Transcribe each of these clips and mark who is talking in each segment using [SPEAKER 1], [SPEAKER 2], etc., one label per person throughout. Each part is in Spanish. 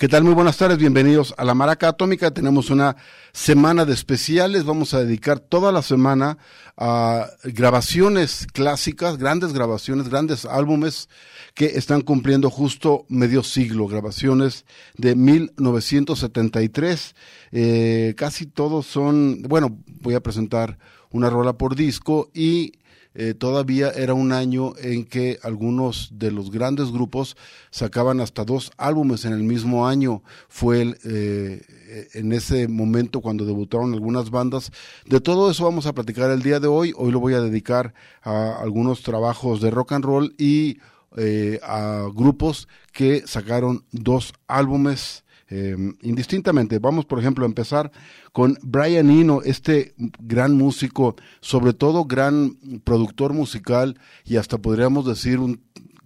[SPEAKER 1] ¿Qué tal? Muy buenas tardes, bienvenidos a la Maraca Atómica. Tenemos una semana de especiales. Vamos a dedicar toda la semana a grabaciones clásicas, grandes grabaciones, grandes álbumes que están cumpliendo justo medio siglo. Grabaciones de 1973. Eh, casi todos son, bueno, voy a presentar una rola por disco y eh, todavía era un año en que algunos de los grandes grupos sacaban hasta dos álbumes en el mismo año. Fue el, eh, en ese momento cuando debutaron algunas bandas. De todo eso vamos a platicar el día de hoy. Hoy lo voy a dedicar a algunos trabajos de rock and roll y eh, a grupos que sacaron dos álbumes eh, indistintamente. Vamos, por ejemplo, a empezar con Brian Eno, este gran músico, sobre todo gran productor musical y hasta podríamos decir un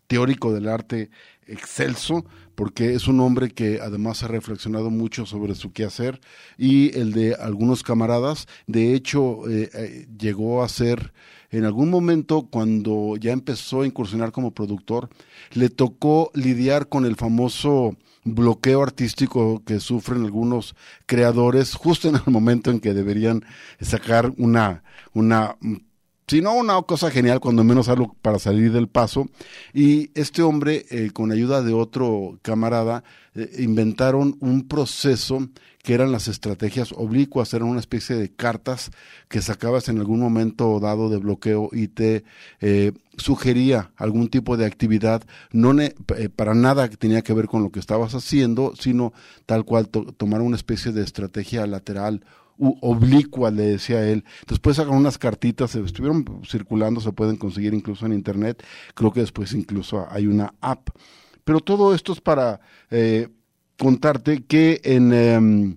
[SPEAKER 1] teórico del arte excelso, porque es un hombre que además ha reflexionado mucho sobre su quehacer y el de algunos camaradas. De hecho, eh, eh, llegó a ser en algún momento cuando ya empezó a incursionar como productor, le tocó lidiar con el famoso bloqueo artístico que sufren algunos creadores justo en el momento en que deberían sacar una, una si no una cosa genial, cuando menos algo para salir del paso. Y este hombre, eh, con ayuda de otro camarada, eh, inventaron un proceso que eran las estrategias oblicuas, eran una especie de cartas que sacabas en algún momento dado de bloqueo y te eh, sugería algún tipo de actividad, no para nada que tenía que ver con lo que estabas haciendo, sino tal cual tomar una especie de estrategia lateral oblicua, le decía él. Después sacan unas cartitas, estuvieron circulando, se pueden conseguir incluso en internet. Creo que después incluso hay una app. Pero todo esto es para eh, contarte que en... Em,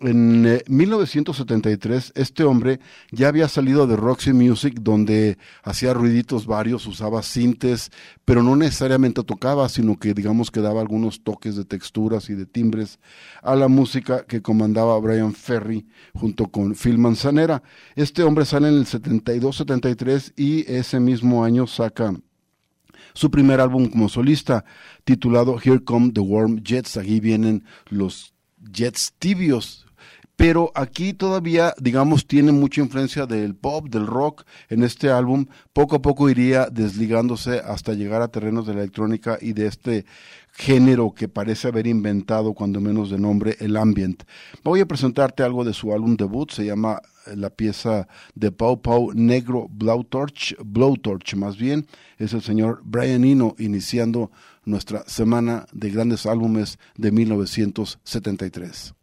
[SPEAKER 1] en 1973 eh, este hombre ya había salido de Roxy Music donde hacía ruiditos varios, usaba sintes, pero no necesariamente tocaba, sino que digamos que daba algunos toques de texturas y de timbres a la música que comandaba Brian Ferry junto con Phil Manzanera. Este hombre sale en el 72-73 y ese mismo año saca su primer álbum como solista titulado Here Come the Warm Jets. Aquí vienen los jets tibios pero aquí todavía, digamos, tiene mucha influencia del pop, del rock en este álbum. Poco a poco iría desligándose hasta llegar a terrenos de la electrónica y de este género que parece haber inventado, cuando menos de nombre, el ambient. Voy a presentarte algo de su álbum debut, se llama eh, la pieza de Pau Pau Negro Blowtorch, Blowtorch más bien, es el señor Brian Eno iniciando nuestra semana de grandes álbumes de 1973.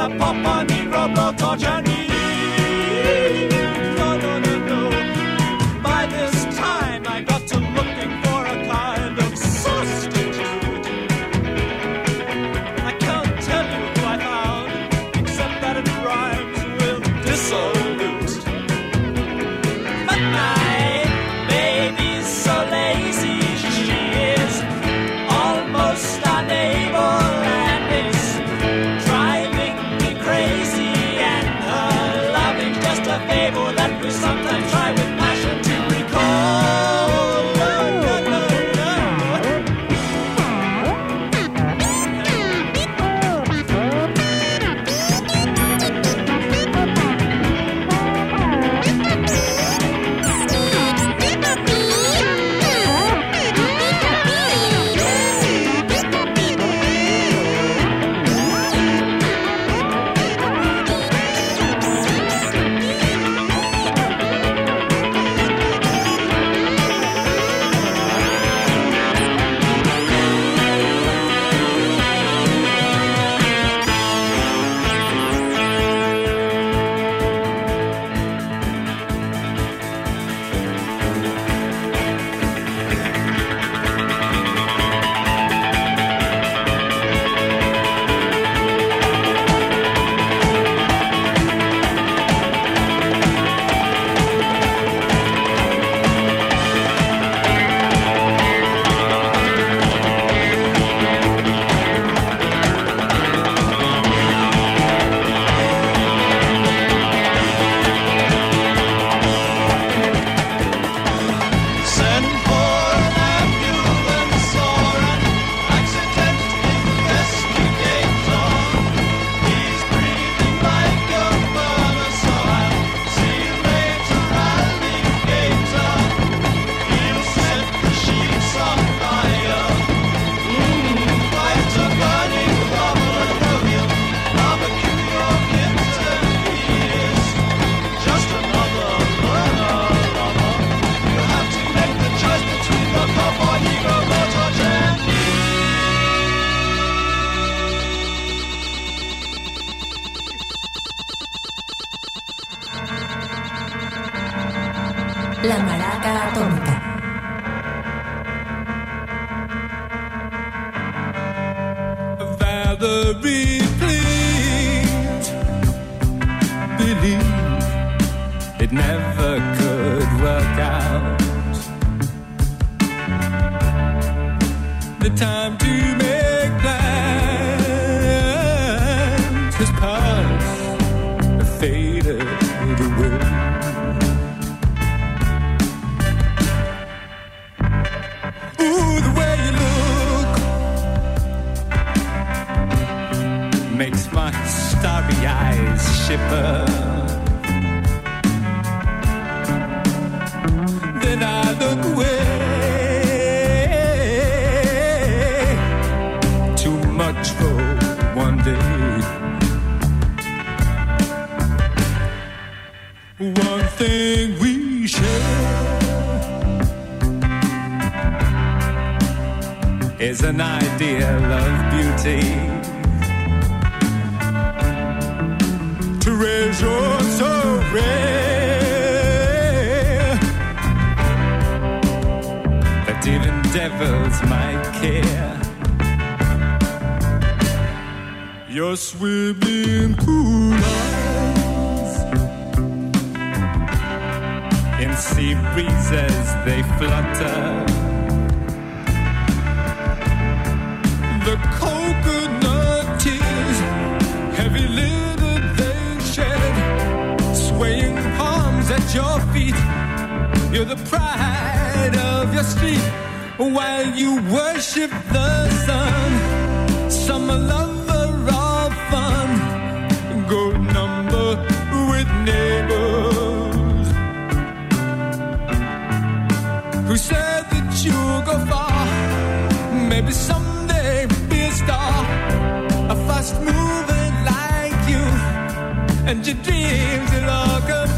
[SPEAKER 2] The Papa Negro blowtorch and me. No,
[SPEAKER 3] Maraca Atómica.
[SPEAKER 2] Valerie, please believe it never could work out. The time to make starry eyes shiver. Then I look away. Too much for one day. One thing we share is an ideal of beauty. That even devils might care. Your swimming pool eyes in sea breezes they flutter. Your feet. You're the pride of your street while you worship the sun. Summer lover of fun, go number with neighbors who said that you'll go far. Maybe someday be a star, a fast moving like you, and your dreams will all come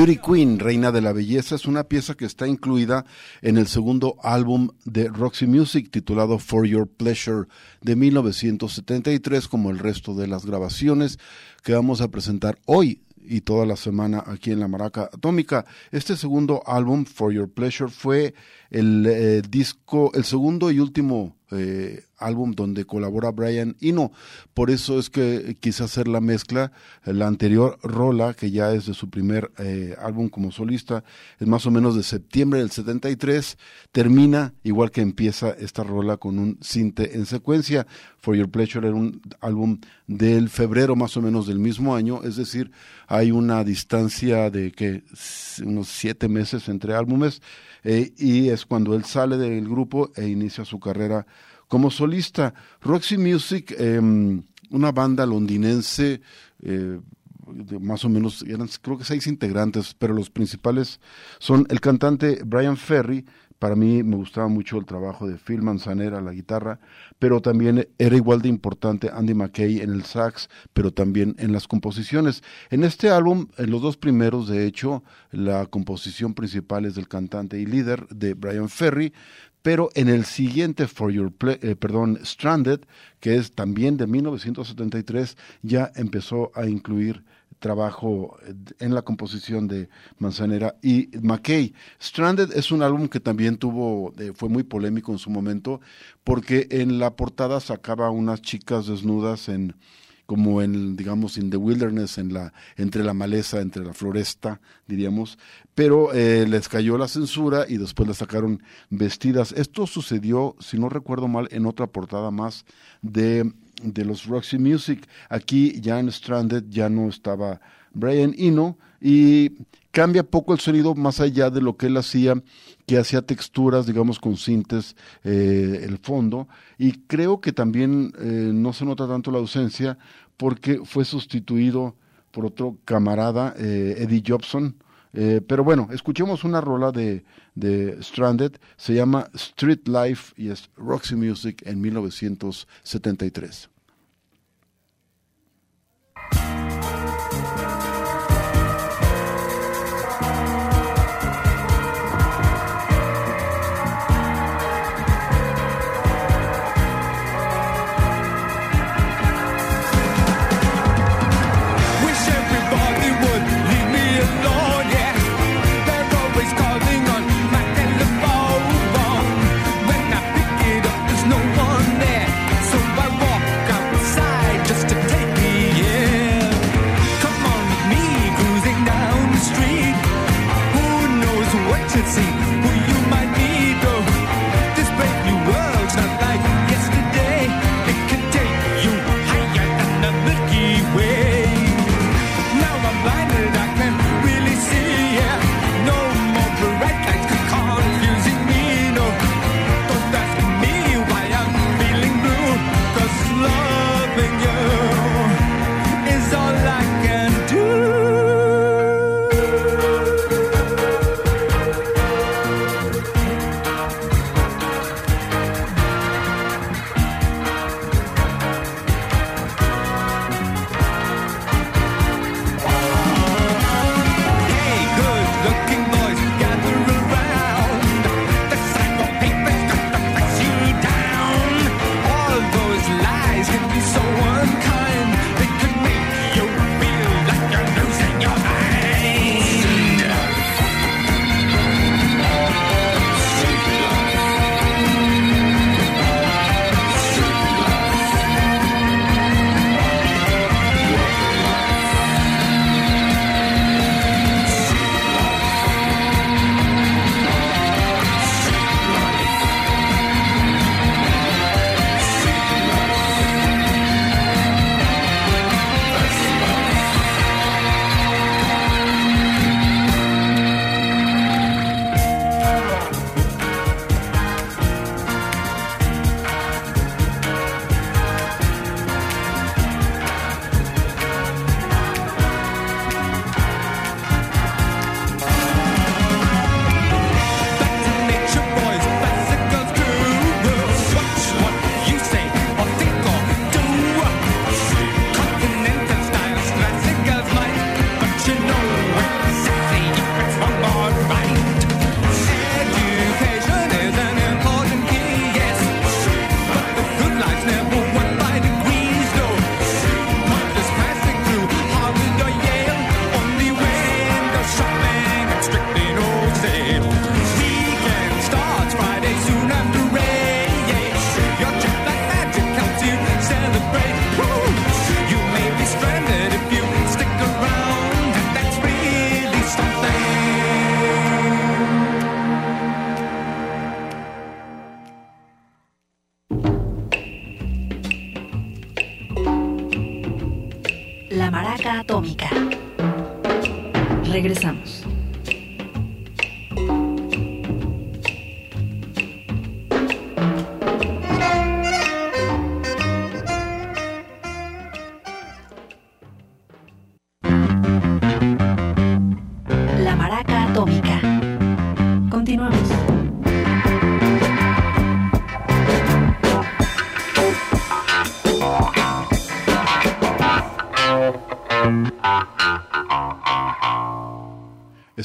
[SPEAKER 1] Beauty Queen, Reina de la Belleza, es una pieza que está incluida en el segundo álbum de Roxy Music titulado For Your Pleasure de 1973, como el resto de las grabaciones que vamos a presentar hoy y toda la semana aquí en la Maraca Atómica. Este segundo álbum, For Your Pleasure, fue el eh, disco, el segundo y último eh, álbum donde colabora Brian Eno. Por eso es que quise hacer la mezcla. La anterior rola, que ya es de su primer eh, álbum como solista, es más o menos de septiembre del 73. Termina igual que empieza esta rola con un cinte en secuencia. For Your Pleasure era un álbum del febrero más o menos del mismo año, es decir, hay una distancia de que unos siete meses entre álbumes eh, y es cuando él sale del grupo e inicia su carrera como solista. Roxy Music, eh, una banda londinense, eh, de más o menos, eran creo que seis integrantes, pero los principales son el cantante Brian Ferry, para mí me gustaba mucho el trabajo de Phil Manzanera a la guitarra, pero también era igual de importante Andy McKay en el sax, pero también en las composiciones. En este álbum, en los dos primeros, de hecho, la composición principal es del cantante y líder de Brian Ferry, pero en el siguiente For Your Play, eh, perdón, Stranded, que es también de 1973, ya empezó a incluir
[SPEAKER 2] trabajo eh, en la composición de Manzanera y McKay. Stranded es un álbum que también tuvo, fue muy polémico en su momento, porque en la portada sacaba unas chicas desnudas en como en, digamos, in the wilderness, en la, entre la maleza, entre la floresta, diríamos, pero eh, les cayó la censura y después las sacaron vestidas. Esto sucedió, si no recuerdo mal, en otra portada más de, de los Roxy Music. Aquí ya en Stranded ya no estaba Brian Eno y cambia poco el sonido más allá de lo que él hacía, que hacía texturas, digamos, con sintes, eh, el fondo, y creo que también eh, no se nota tanto la ausencia porque fue sustituido por otro camarada, eh, Eddie Jobson. Eh, pero bueno, escuchemos una rola de, de Stranded, se llama Street Life y es Roxy Music en 1973.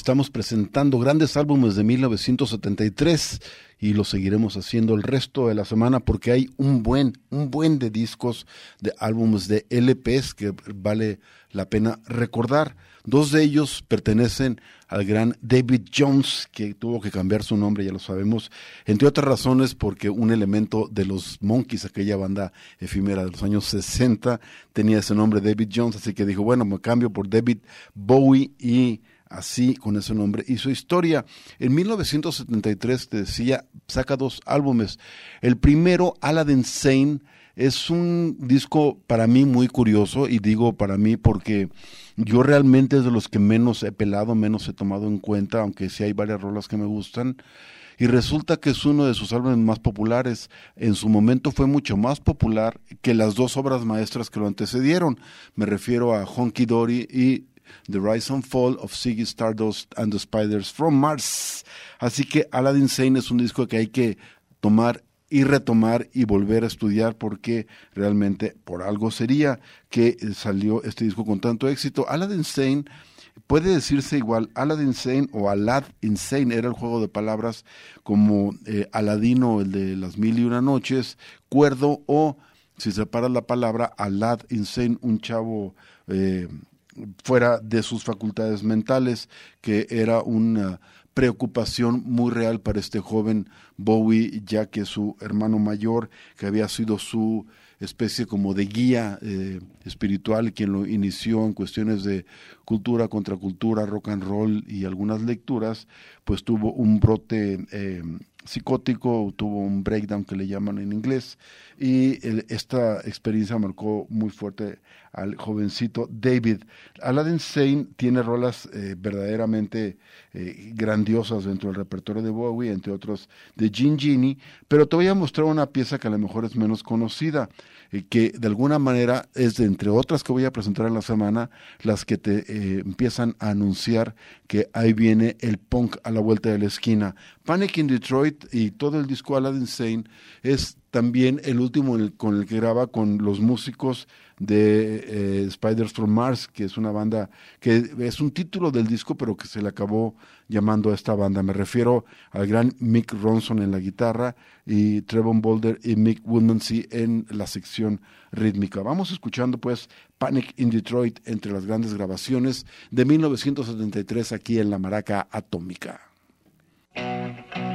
[SPEAKER 1] Estamos presentando grandes álbumes de 1973 y lo seguiremos haciendo el resto de la semana porque hay un buen, un buen de discos, de álbumes de LPs que vale la pena recordar. Dos de ellos pertenecen al gran David Jones, que tuvo que cambiar su nombre, ya lo sabemos, entre otras razones porque un elemento de los Monkeys, aquella banda efímera de los años 60, tenía ese nombre David Jones, así que dijo, bueno, me cambio por David Bowie y así con ese nombre hizo historia. En 1973 te decía, saca dos álbumes. El primero, Aladdin Sane, es un disco para mí muy curioso y digo para mí porque yo realmente es de los que menos he pelado, menos he tomado en cuenta, aunque sí hay varias rolas que me gustan. Y resulta que es uno de sus álbumes más populares. En su momento fue mucho más popular que las dos obras maestras que lo antecedieron. Me refiero a Honky Dory y The Rise and Fall of Ziggy Stardust and the Spiders from Mars. Así que Aladdin Sane es un disco que hay que tomar y retomar y volver a estudiar porque realmente por algo sería que salió este disco con tanto éxito. Aladdin Sane puede decirse igual Aladdin Sane o Alad Insane, era el juego de palabras como eh, Aladino, el de las mil y una noches, cuerdo o si separas la palabra Alad Insane, un chavo eh, fuera de sus facultades mentales, que era una preocupación muy real para este joven Bowie, ya que su hermano mayor, que había sido su especie como de guía eh, espiritual, quien lo inició en cuestiones de cultura, contracultura, rock and roll y algunas lecturas, pues tuvo un brote eh, psicótico, tuvo un breakdown que le llaman en inglés, y esta experiencia marcó muy fuerte al jovencito David. Aladdin Sane tiene rolas eh, verdaderamente eh, grandiosas dentro del repertorio de Bowie, entre otros de Gin Genie, pero te voy a mostrar una pieza que a lo mejor es menos conocida, eh, que de alguna manera es de entre otras que voy a presentar en la semana, las que te eh, empiezan a anunciar que ahí viene el punk a la vuelta de la esquina. Panic in Detroit y todo el disco Aladdin Sane es también el último con el que graba con los músicos de eh, Spiders from Mars, que es una banda que es un título del disco, pero que se le acabó llamando a esta banda. Me refiero al gran Mick Ronson en la guitarra y Trevor Boulder y Mick Woodmansey en la sección rítmica. Vamos escuchando pues Panic in Detroit entre las grandes grabaciones de 1973 aquí en la Maraca Atómica.
[SPEAKER 4] Thank you.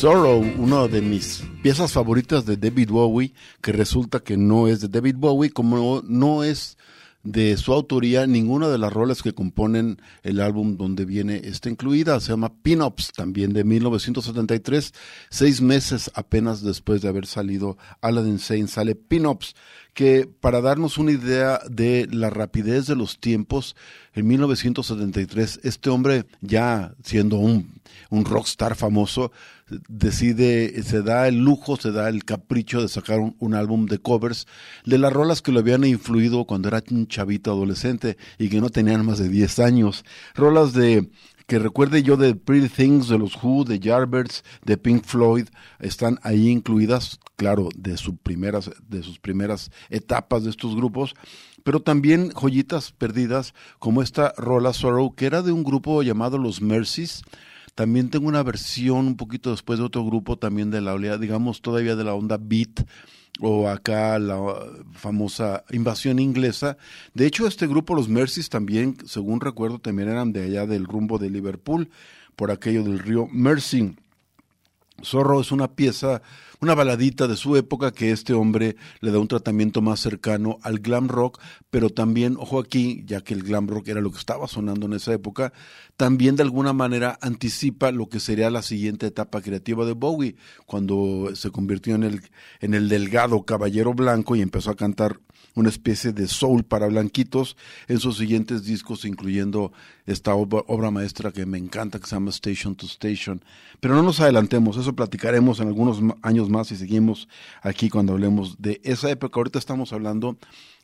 [SPEAKER 4] Sorrow,
[SPEAKER 1] una de mis piezas favoritas de David Bowie, que resulta que no es de David Bowie, como no, es de su autoría ninguna de las rolas que componen el álbum donde viene esta incluida, se llama Pin-Ups, también de 1973, seis meses apenas después de haber salido Aladdin Sane, sale Pin-Ups, que para darnos una idea de la rapidez de los tiempos, en 1973 este hombre ya siendo un, un rockstar famoso, decide, se da el lujo, se da el capricho de sacar un, álbum de covers de las rolas que lo habían influido cuando era un chavito adolescente y que no tenían más de 10 años. Rolas de que recuerde yo de Pretty Things, de los Who, de Yardbirds, de Pink Floyd, están ahí incluidas, claro, de, sus primeras, de sus primeras etapas de estos grupos, pero también joyitas perdidas como esta rola Sorrow, que era de un grupo llamado Los Mercies, también tengo una versión un poquito después de otro grupo también de la oleada, digamos todavía de la onda beat o acá la famosa invasión inglesa. De hecho, este grupo, los Mercies, también, según recuerdo, también eran de allá del rumbo de Liverpool, por aquello del río Mersey. Zorro es una pieza, una baladita de su época que este hombre le da un tratamiento más cercano al glam rock, pero también, ojo aquí, ya que el glam rock era lo que estaba sonando en esa época, también de alguna manera anticipa lo que sería la siguiente etapa creativa de Bowie, cuando se convirtió en el, en el delgado caballero blanco y empezó a cantar una especie de soul para blanquitos en sus siguientes discos, incluyendo esta obra, maestra que me encanta, que se llama Station to Station. Pero no nos adelantemos, eso platicaremos en algunos años más y seguimos aquí cuando hablemos de esa época. Ahorita estamos hablando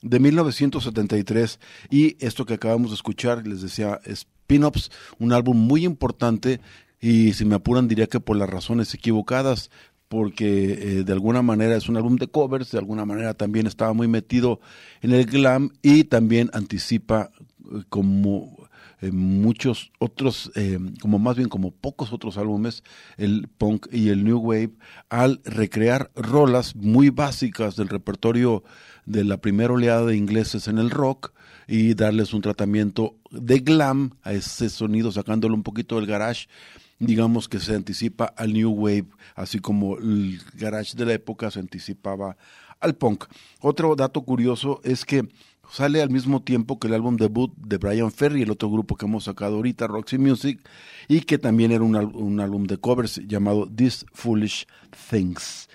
[SPEAKER 1] de 1973 y esto que acabamos de escuchar, les decía, es Pin-Ups, un álbum muy importante y si me apuran diría que por las razones equivocadas, porque eh, de alguna manera es un álbum de covers, de alguna manera también estaba muy metido en el glam y también anticipa eh, como eh, muchos otros, eh, como más bien como pocos otros álbumes, el punk y el new wave, al recrear rolas muy básicas del repertorio de la primera oleada de ingleses en el rock y darles un tratamiento de glam a ese sonido, sacándolo un poquito del garage digamos que se anticipa al New Wave, así como el garage de la época se anticipaba al punk. Otro dato curioso es que sale al mismo tiempo que el álbum debut de Brian Ferry, el otro grupo que hemos sacado ahorita, Roxy Music, y que también era un, un álbum de covers llamado These Foolish Things.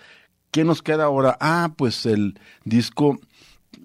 [SPEAKER 1] ¿Qué nos queda ahora? Ah, pues el disco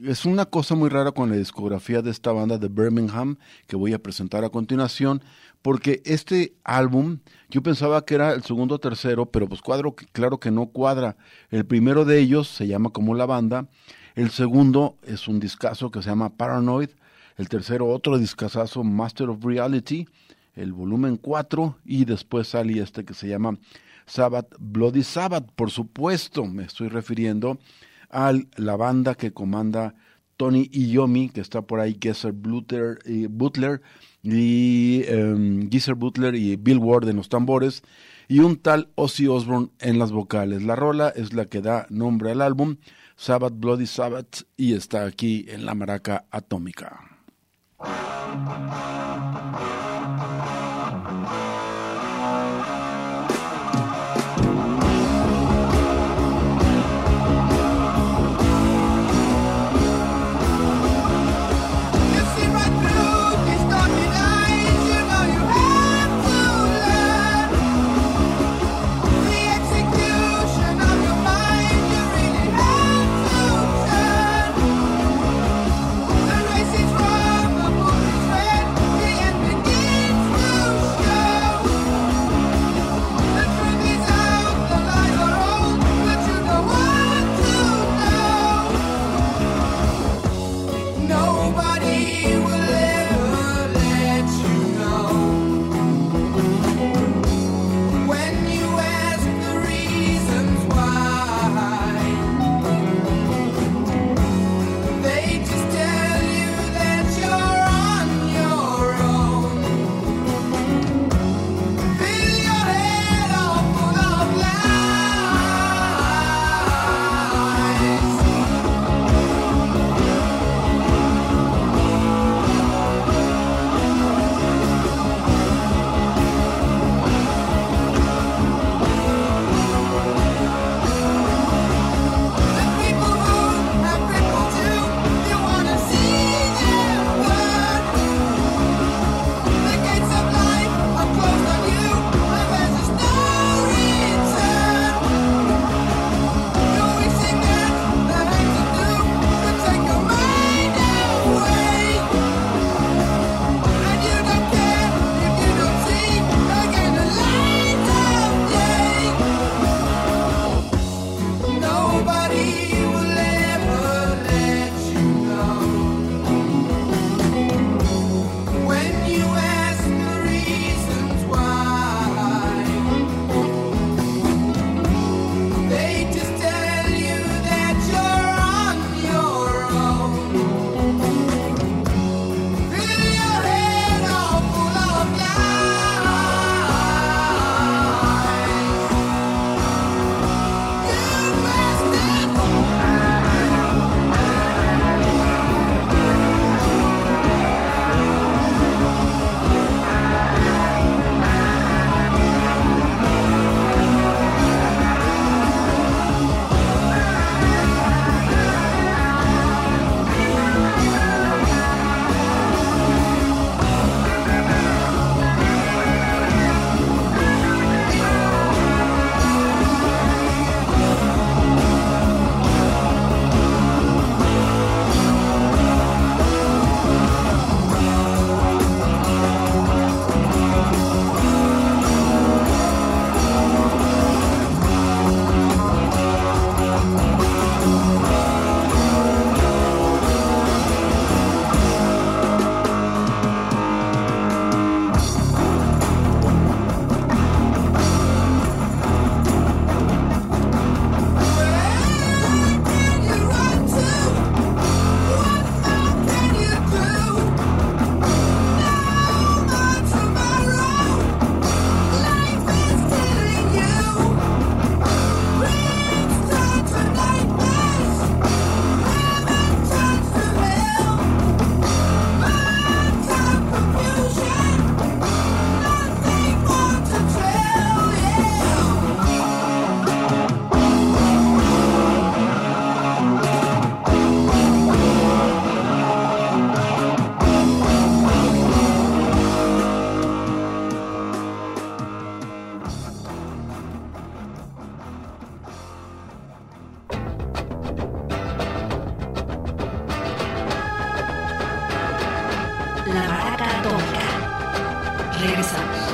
[SPEAKER 1] es una cosa muy rara con la discografía de esta banda de Birmingham que voy a presentar a continuación, porque este álbum yo pensaba que era el segundo o tercero, pero pues cuadro, claro que no cuadra. El primero de ellos se llama como la banda, el segundo es un discazo que se llama Paranoid, el tercero otro discazazo Master of Reality, el volumen 4 y después sale este que se llama Sabbath Bloody Sabbath, por supuesto, me estoy refiriendo la banda que comanda Tony Iommi, que está por ahí, Gesser Butler, y Butler, y um, Geezer Butler y Bill Ward en los tambores, y un tal Ozzy Osbourne en las vocales. La rola es la que da nombre al álbum, Sabbath Bloody Sabbath, y está aquí en la maraca atómica.
[SPEAKER 5] regresa.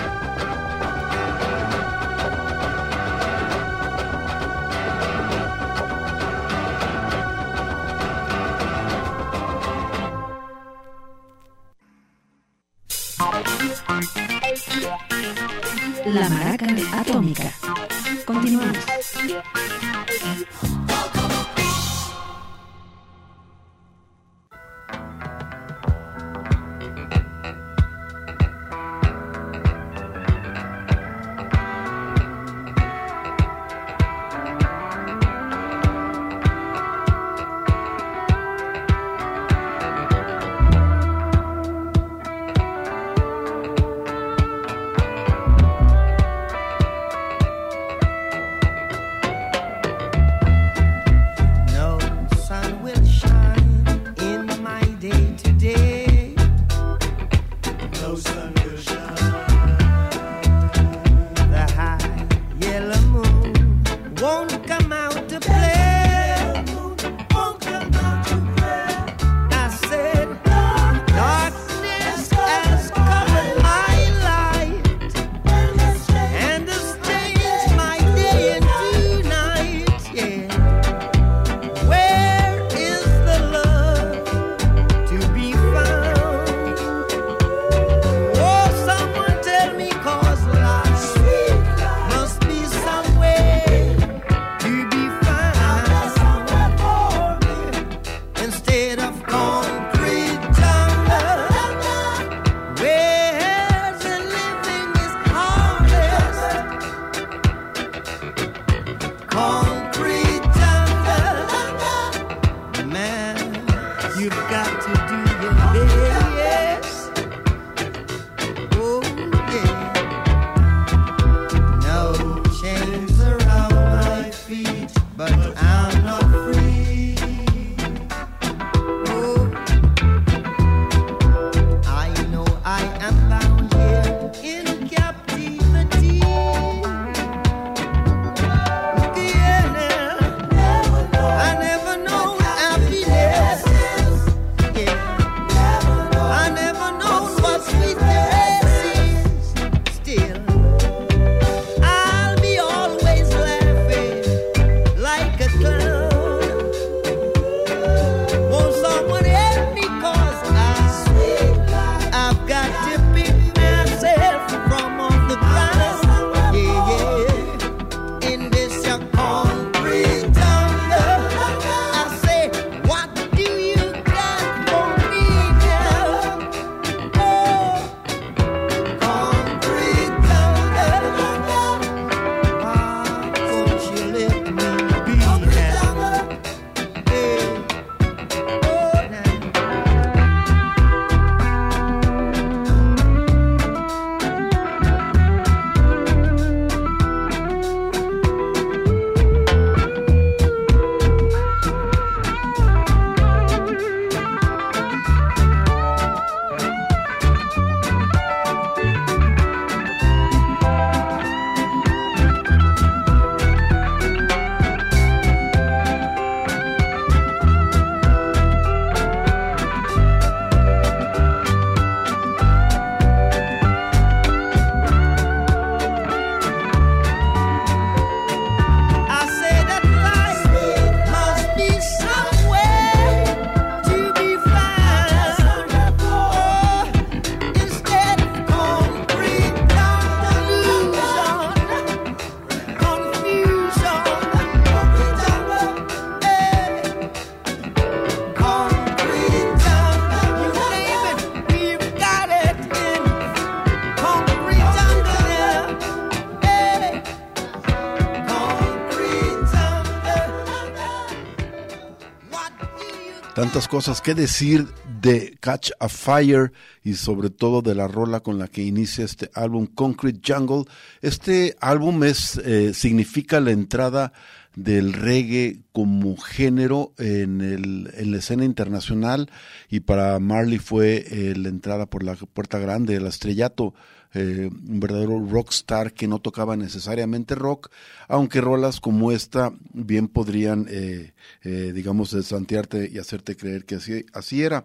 [SPEAKER 1] tantas cosas que decir de Catch a Fire y sobre todo de la rola con la que inicia este álbum Concrete Jungle. Este álbum es, eh, significa la entrada del reggae como género en, el, en la escena internacional y para Marley fue eh, la entrada por la puerta grande, el estrellato eh, un verdadero rockstar que no tocaba necesariamente rock, aunque rolas como esta bien podrían, eh, eh, digamos, desantearte y hacerte creer que así, así era.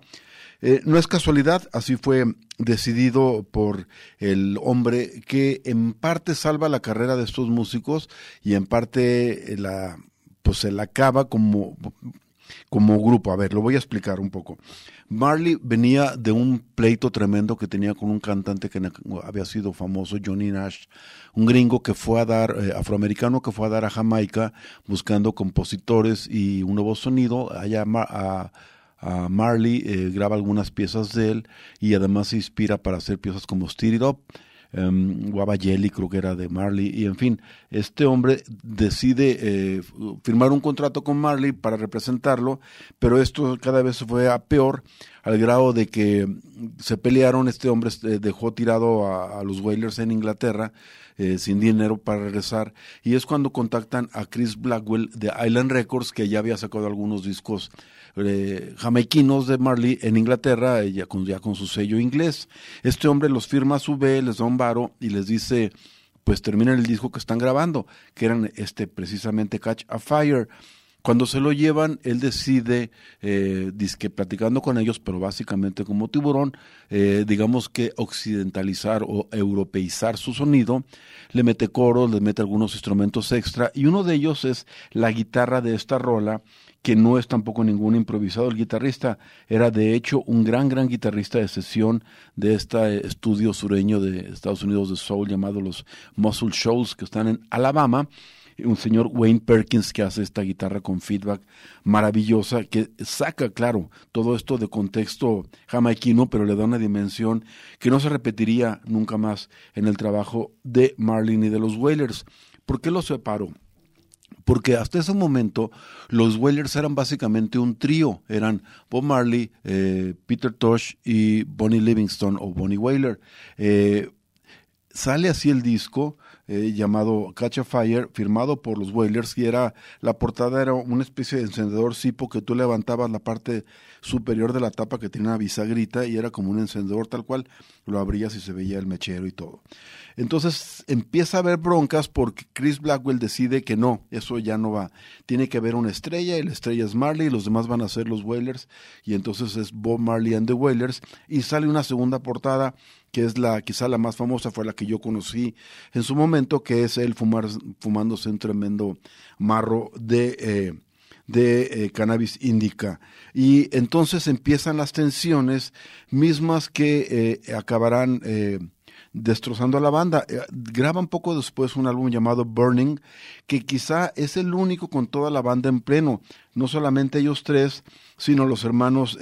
[SPEAKER 1] no es casualidad, así fue decidido por el hombre que en parte salva la carrera de estos músicos y en parte la pues se la acaba como como grupo. A ver, lo voy a explicar un poco. Marley venía de un pleito tremendo que tenía con un cantante que había sido famoso, Johnny Nash, un gringo que fue a dar, eh, afroamericano que fue a dar a Jamaica buscando compositores y un nuevo sonido. Allá a, a Marley eh, graba algunas piezas de él y además se inspira para hacer piezas como Stir It Up. Um, Waba Jelly creo que era de Marley y en fin, este hombre decide eh, firmar un contrato con Marley para representarlo, pero esto cada vez fue a peor al grado de que se pelearon, este hombre eh, dejó tirado a, los Wailers en Inglaterra eh, sin dinero para regresar y es cuando contactan a Chris Blackwell de Island Records que ya había sacado algunos discos eh, jamaiquinos de Marley en Inglaterra, ya con, ya con su sello inglés. Este hombre los firma a su vez, les da un varo y les dice, pues terminen el disco que están grabando, que eran este precisamente Catch a Fire. Cuando se lo llevan, él decide, eh, disque platicando con ellos, pero básicamente como tiburón, eh, digamos que occidentalizar o europeizar su sonido, le mete coros, le mete algunos instrumentos extra, y uno de ellos es la guitarra de esta rola, que no es tampoco ningún improvisado. El guitarrista era de hecho un gran, gran guitarrista de sesión de este estudio sureño de Estados Unidos de Soul llamado los Muscle Shoals que están en Alabama. Un señor Wayne Perkins que hace esta guitarra con feedback maravillosa, que saca, claro, todo esto de contexto jamaiquino, pero le da una dimensión que no se repetiría nunca más en el trabajo de Marlin y de los Wailers. ¿Por qué los separo? Porque hasta ese momento los Wailers eran básicamente un trío, eran Bob Marley, eh, Peter Tosh y Bonnie Livingston o Bonnie Wailer. Eh, sale así el disco eh, llamado Catch a Fire, firmado por los Wailers, y era, la portada era una especie de encendedor cipo que tú levantabas la parte superior de la tapa que tenía una bisagrita y era como un encendedor tal cual, lo abrías y se veía el mechero y todo. Entonces empieza a haber broncas porque Chris Blackwell decide que no, eso ya no va. Tiene que haber una estrella y la estrella es Marley y los demás van a ser los Wailers y entonces es Bob Marley and the Wailers y sale una segunda portada que es la quizá la más famosa, fue la que yo conocí en su momento, que es él fumar, fumándose un tremendo marro de... Eh, de eh, cannabis indica. Y entonces empiezan las tensiones mismas que eh, acabarán eh, destrozando a la banda. Graban poco después un álbum llamado Burning, que quizá es el único con toda la banda en pleno. No solamente ellos tres, sino los hermanos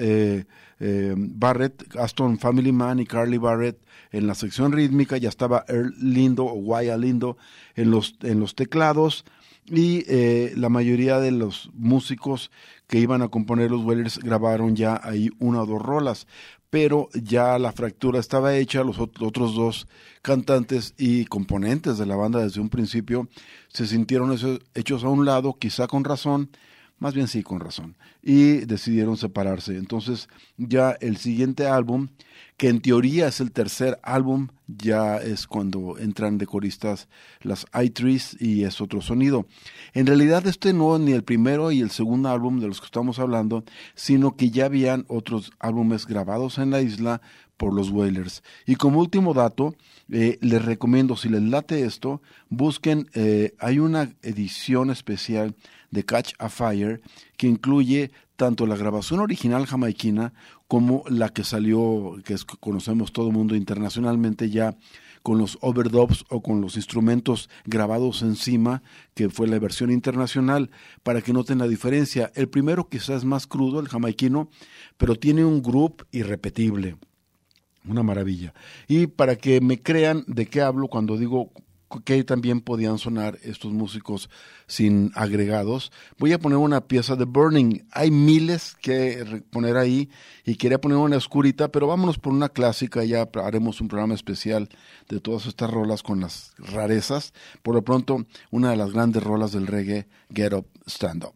[SPEAKER 1] Barrett, Aston Family Man y Carly Barrett en la sección rítmica. Ya estaba Earl Lindo o Waya Lindo en los, en los teclados y eh, la mayoría de los músicos que iban a componer los Wailers grabaron ya ahí una o dos rolas, pero ya la fractura estaba hecha, los ot- otros dos cantantes y componentes de la banda desde un principio se sintieron hechos a un lado, quizá con razón, más bien sí con razón, y decidieron separarse. Entonces ya el siguiente álbum, que en teoría es el tercer álbum, ya es cuando entran de coristas las i3s y es otro sonido. En realidad este no es ni el primero y el segundo álbum de los que estamos hablando, sino que ya habían otros álbumes grabados en la isla por los Wailers. Y como último dato, eh, les recomiendo, si les late esto, busquen, eh, hay una edición especial de Catch a Fire que incluye tanto la grabación original jamaiquina como la que salió, que es, conocemos todo el mundo internacionalmente ya, con los overdubs o con los instrumentos grabados encima, que fue la versión internacional, para que noten la diferencia. El primero quizás más crudo, el jamaiquino, pero tiene un groove irrepetible. Una maravilla. Y para que me crean de qué hablo cuando digo que también podían sonar estos músicos sin agregados, voy a poner una pieza de Burning. Hay miles que poner ahí y quería poner una oscurita, pero vámonos por una clásica, ya haremos un programa especial de todas estas rolas con las rarezas. Por lo pronto, una de las grandes rolas del reggae, Get Up, Stand Up.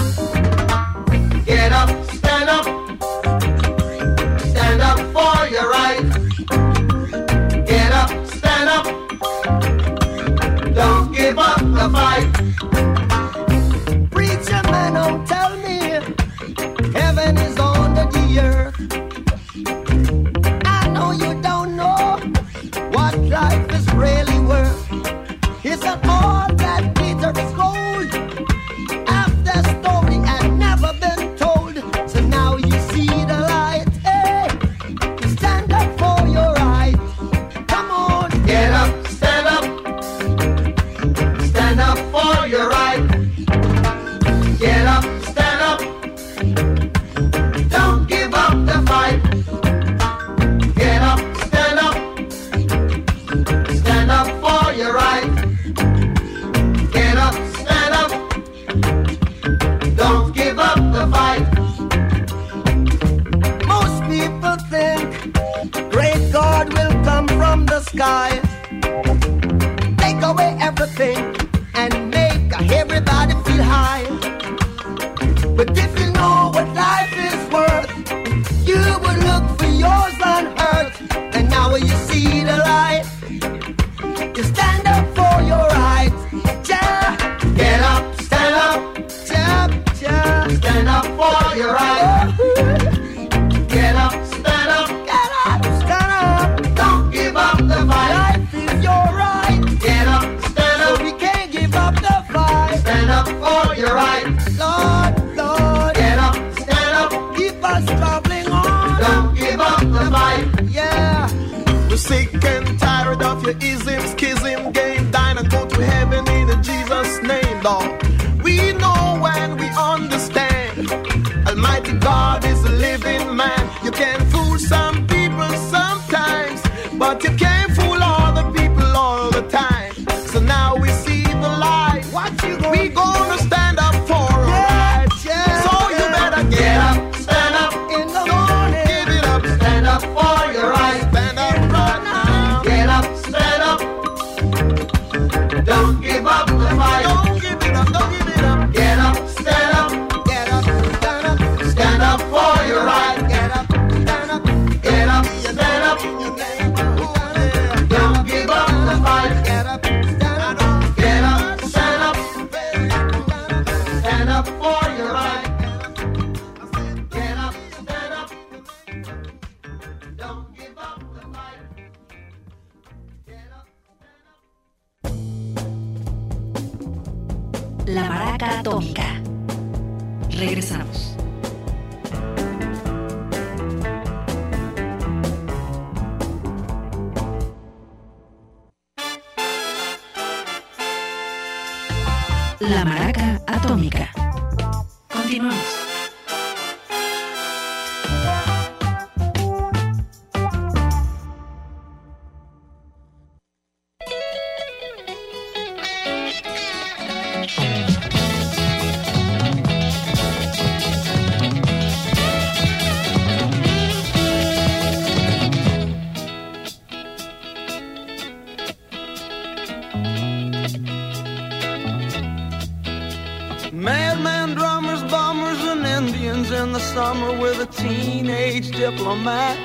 [SPEAKER 4] diplomat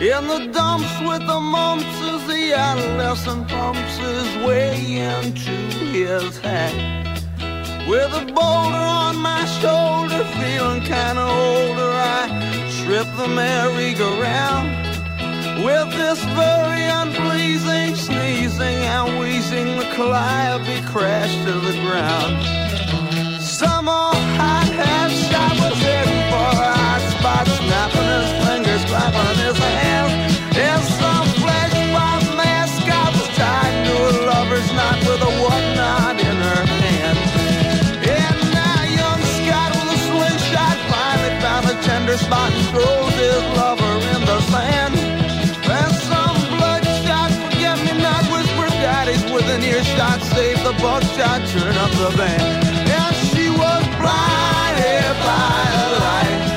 [SPEAKER 4] in the dumps with the mumps as the adolescent pumps his way into his hat. With a boulder on my shoulder, feeling kinda older, I trip the merry-go-round. With this very unpleasing sneezing and wheezing, the calliope crashed to the ground. Some old hot by snapping his fingers, clapping his hands. In some flesh by mascot was tied to a lover's knot with a whatnot in her hand. And now young Scott with a slingshot finally found a tender spot and throws his lover in the sand. And some bloodshot forget-me-not whispered daddies with an earshot, save the buckshot, turn up the band. And she was blinded by a light.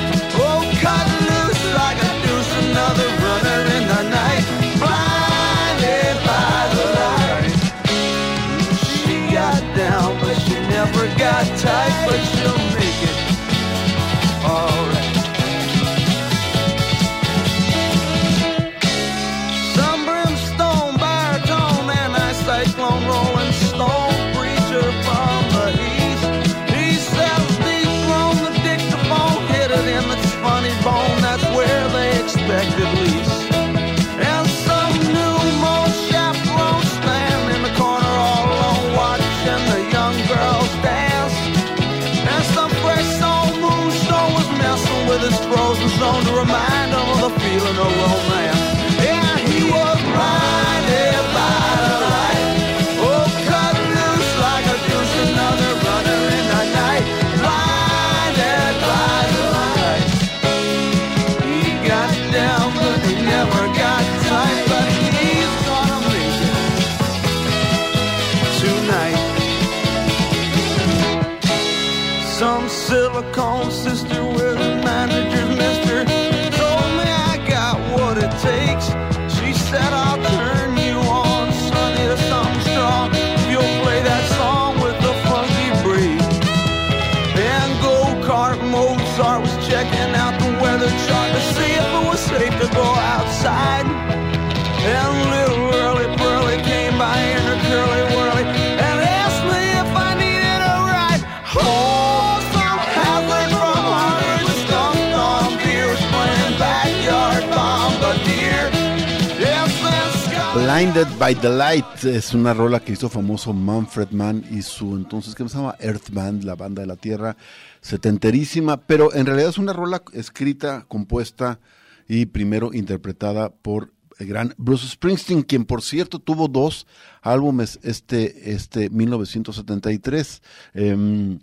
[SPEAKER 4] Blinded by the Light
[SPEAKER 1] es una rola que hizo famoso Manfred Mann y su entonces, ¿qué se llama? Earth Band, la banda de la Tierra, setenterísima, pero en realidad es una rola escrita, compuesta y primero interpretada por el gran Bruce Springsteen, quien por cierto tuvo dos álbumes este, este 1973. em,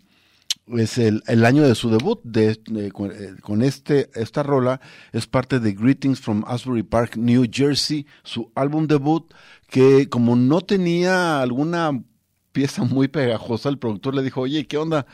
[SPEAKER 1] es el, el año de su debut de, de- con, eh, con este esta rola es parte de Greetings from Asbury Park, New Jersey, su álbum debut que como no tenía alguna pieza muy pegajosa, el productor le dijo, oye, ¿qué onda?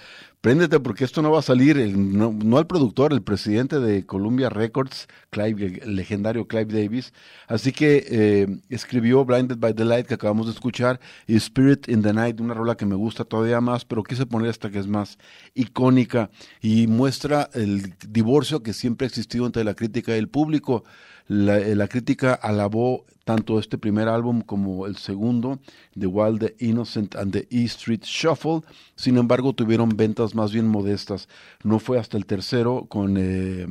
[SPEAKER 1] Préndete porque esto no va a salir, no, no el productor, el presidente de Columbia Records, Clive, el legendario Clive Davis. Así que eh, escribió Blinded by the Light que acabamos de escuchar y Spirit in the Night, una rola que me gusta todavía más, pero quise poner esta que es más icónica y muestra el divorcio que siempre ha existido entre la crítica y el público. La, eh, la crítica alabó tanto este primer álbum como el segundo, The Wild, The Innocent and the E Street Shuffle. Sin embargo, tuvieron ventas más bien modestas. No fue hasta el tercero con... eh,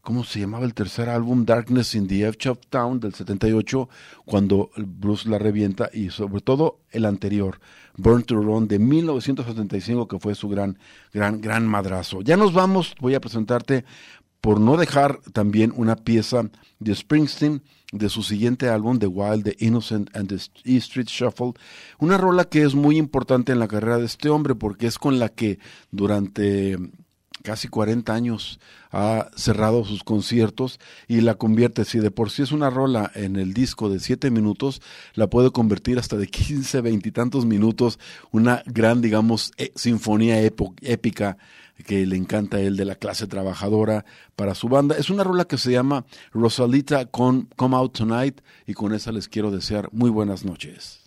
[SPEAKER 1] ¿Cómo se llamaba el tercer álbum? Darkness in the Edge Town del 78, cuando Bruce la revienta y sobre todo el anterior, Burn to Run de 1975, que fue su gran, gran, gran madrazo. Ya nos vamos, voy a presentarte por no dejar también una pieza de Springsteen de su siguiente álbum, The Wild, The Innocent and the E Street Shuffle, una rola que es muy importante en la carrera de este hombre porque es con la que durante casi 40 años ha cerrado sus conciertos y la convierte, si de por sí es una rola en el disco de 7 minutos, la puede convertir hasta de 15, 20 y tantos minutos, una gran, digamos, eh, sinfonía épica que le encanta a él de la clase trabajadora para su banda. Es una rola que se llama Rosalita con Come Out Tonight y con esa les quiero desear muy buenas noches.